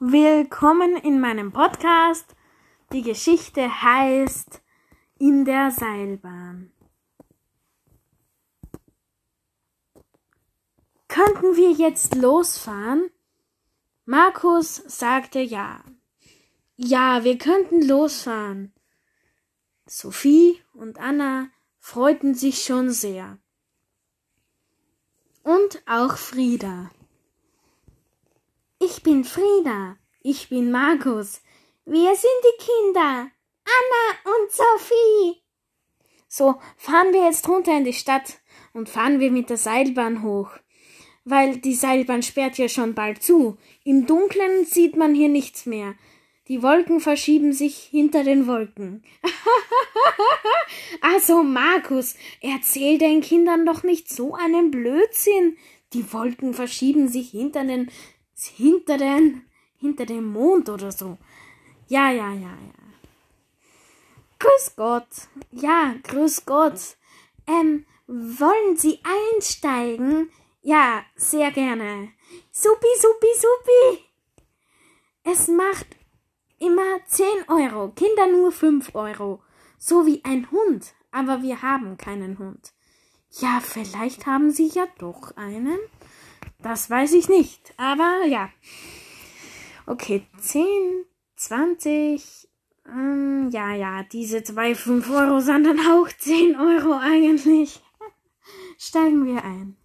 Willkommen in meinem Podcast. Die Geschichte heißt In der Seilbahn. Könnten wir jetzt losfahren? Markus sagte ja. Ja, wir könnten losfahren. Sophie und Anna freuten sich schon sehr. Und auch Frieda. Ich bin Frieda. Ich bin Markus. Wir sind die Kinder. Anna und Sophie. So, fahren wir jetzt runter in die Stadt und fahren wir mit der Seilbahn hoch. Weil die Seilbahn sperrt ja schon bald zu. Im Dunkeln sieht man hier nichts mehr. Die Wolken verschieben sich hinter den Wolken. also, Markus, erzähl den Kindern doch nicht so einen Blödsinn. Die Wolken verschieben sich hinter den hinter den, hinter dem Mond oder so. Ja, ja, ja, ja. Grüß Gott. Ja, grüß Gott. Ähm, wollen Sie einsteigen? Ja, sehr gerne. Supi, supi, supi. Es macht immer 10 Euro, Kinder nur 5 Euro. So wie ein Hund, aber wir haben keinen Hund. Ja, vielleicht haben Sie ja doch einen. Das weiß ich nicht, aber ja. Okay, 10, 20, ähm, ja, ja, diese zwei 5 Euro sind dann auch 10 Euro eigentlich. Steigen wir ein.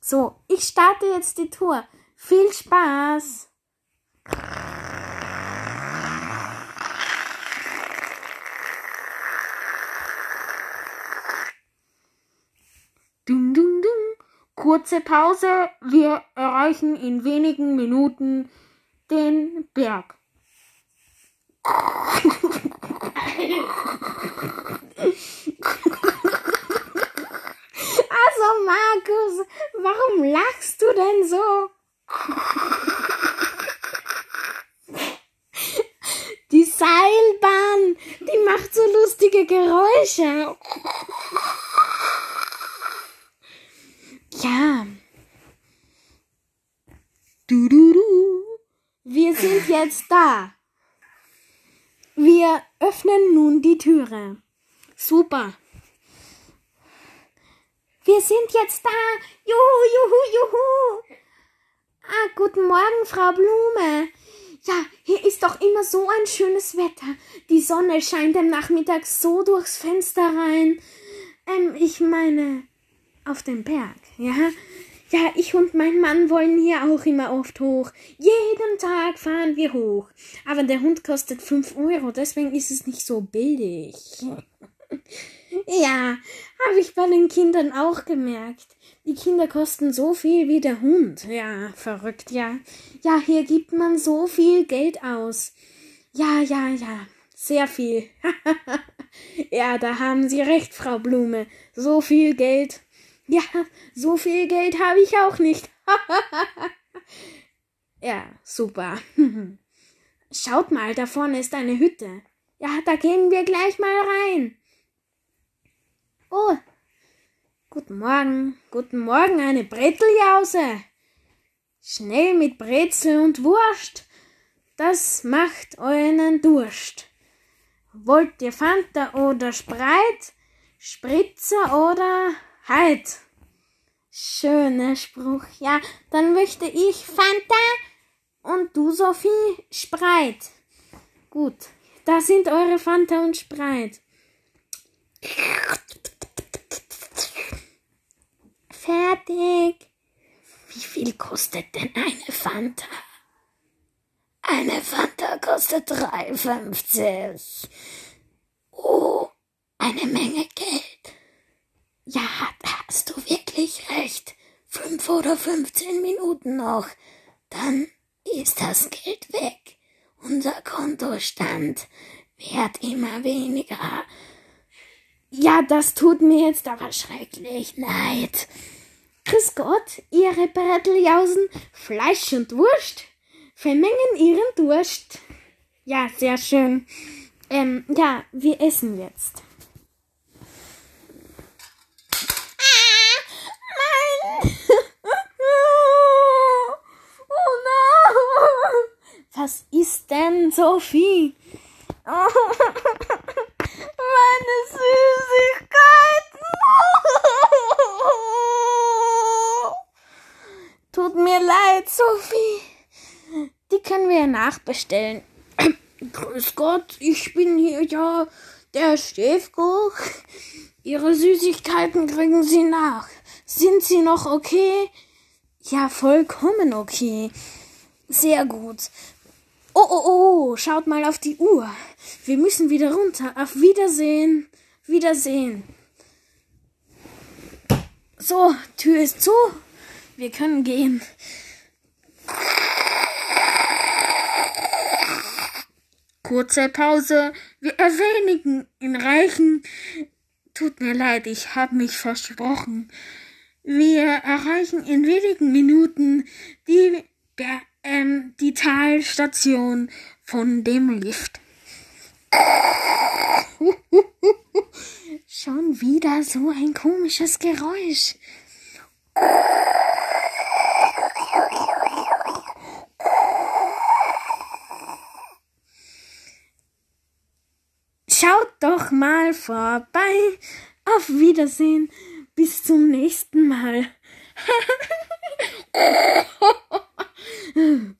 So, ich starte jetzt die Tour. Viel Spaß! Kurze Pause. Wir erreichen in wenigen Minuten den Berg. Also Markus, warum lachst du denn so? Die Seilbahn, die macht so lustige Geräusche. Ja. Du, du, du. Wir sind jetzt da. Wir öffnen nun die Türe. Super. Wir sind jetzt da. Juhu, juhu, juhu. Ah, guten Morgen, Frau Blume. Ja, hier ist doch immer so ein schönes Wetter. Die Sonne scheint am Nachmittag so durchs Fenster rein. Ähm, ich meine, auf den Berg, ja? Ja, ich und mein Mann wollen hier auch immer oft hoch. Jeden Tag fahren wir hoch. Aber der Hund kostet fünf Euro, deswegen ist es nicht so billig. ja, habe ich bei den Kindern auch gemerkt. Die Kinder kosten so viel wie der Hund. Ja, verrückt, ja. Ja, hier gibt man so viel Geld aus. Ja, ja, ja, sehr viel. ja, da haben Sie recht, Frau Blume. So viel Geld. Ja, so viel Geld habe ich auch nicht. ja, super. Schaut mal, da vorne ist eine Hütte. Ja, da gehen wir gleich mal rein. Oh, guten Morgen, guten Morgen, eine Breteljause. Schnell mit Brezel und Wurst. Das macht euren Durst. Wollt ihr Fanta oder Spreit, Spritzer oder Halt! Schöner Spruch. Ja, dann möchte ich Fanta und du, Sophie, Spreit. Gut, da sind eure Fanta und Spreit. Fertig. Wie viel kostet denn eine Fanta? Eine Fanta kostet 3,50. Oh, eine Menge Geld. Ja, hast du wirklich recht. Fünf oder fünfzehn Minuten noch. Dann ist das Geld weg. Unser Kontostand wird immer weniger. Ja, das tut mir jetzt aber schrecklich leid. Grüß Gott, Ihre Bretteljausen, Fleisch und Wurst vermengen Ihren Durst. Ja, sehr schön. Ähm, ja, wir essen jetzt. Was ist denn, Sophie? Meine Süßigkeiten. Tut mir leid, Sophie. Die können wir nachbestellen. Grüß Gott, ich bin hier ja der Chefkoch. Ihre Süßigkeiten kriegen Sie nach. Sind Sie noch okay? Ja, vollkommen okay. Sehr gut. Oh, oh, oh, schaut mal auf die Uhr. Wir müssen wieder runter. Auf Wiedersehen. Wiedersehen. So, Tür ist zu. Wir können gehen. Kurze Pause. Wir erwähnigen in Reichen. Tut mir leid, ich habe mich versprochen. Wir erreichen in wenigen Minuten die, ähm, die Talstation von dem Lift. Schon wieder so ein komisches Geräusch. Schaut doch mal vorbei. Auf Wiedersehen. Bis zum nächsten Mal. 嗯